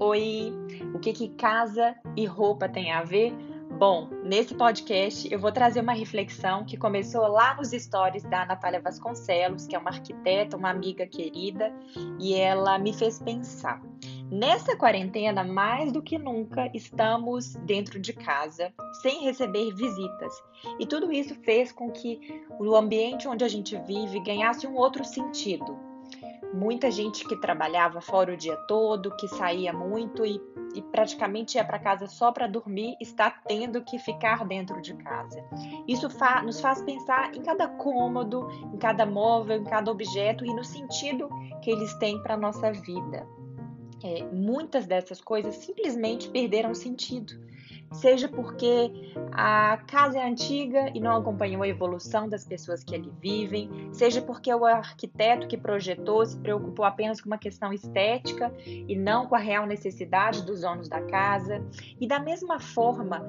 oi! O que, que casa e roupa tem a ver? Bom, nesse podcast eu vou trazer uma reflexão que começou lá nos stories da Natália Vasconcelos, que é uma arquiteta, uma amiga querida, e ela me fez pensar. Nessa quarentena, mais do que nunca, estamos dentro de casa, sem receber visitas. E tudo isso fez com que o ambiente onde a gente vive ganhasse um outro sentido, muita gente que trabalhava fora o dia todo, que saía muito e, e praticamente ia para casa só para dormir, está tendo que ficar dentro de casa. Isso fa nos faz pensar em cada cômodo, em cada móvel, em cada objeto e no sentido que eles têm para a nossa vida. É, muitas dessas coisas simplesmente perderam sentido seja porque a casa é antiga e não acompanhou a evolução das pessoas que ali vivem, seja porque o arquiteto que projetou se preocupou apenas com uma questão estética e não com a real necessidade dos donos da casa. E da mesma forma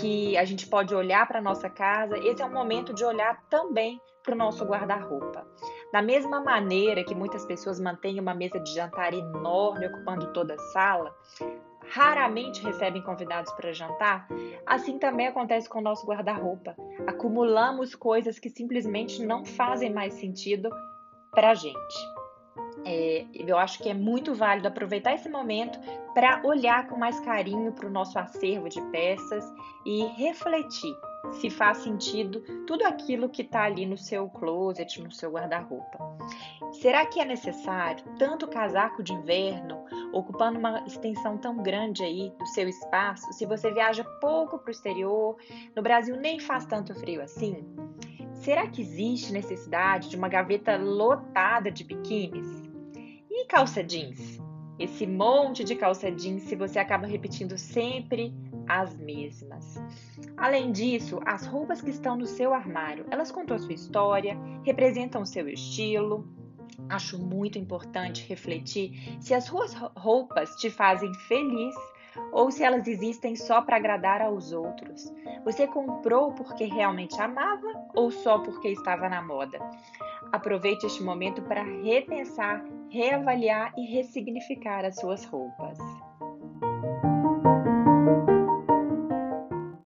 que a gente pode olhar para a nossa casa, esse é um momento de olhar também para o nosso guarda-roupa. Da mesma maneira que muitas pessoas mantêm uma mesa de jantar enorme ocupando toda a sala, raramente recebem convidados para jantar, assim também acontece com o nosso guarda-roupa. Acumulamos coisas que simplesmente não fazem mais sentido para a gente. É, eu acho que é muito válido aproveitar esse momento para olhar com mais carinho para o nosso acervo de peças e refletir se faz sentido tudo aquilo que está ali no seu closet, no seu guarda-roupa. Será que é necessário tanto casaco de inverno, ocupando uma extensão tão grande aí do seu espaço, se você viaja pouco para o exterior, no Brasil nem faz tanto frio assim? Será que existe necessidade de uma gaveta lotada de biquínis? E calça jeans? Esse monte de calça jeans se você acaba repetindo sempre as mesmas. Além disso, as roupas que estão no seu armário, elas contam a sua história, representam o seu estilo. Acho muito importante refletir se as suas roupas te fazem feliz ou se elas existem só para agradar aos outros. Você comprou porque realmente amava ou só porque estava na moda? Aproveite este momento para repensar, reavaliar e ressignificar as suas roupas.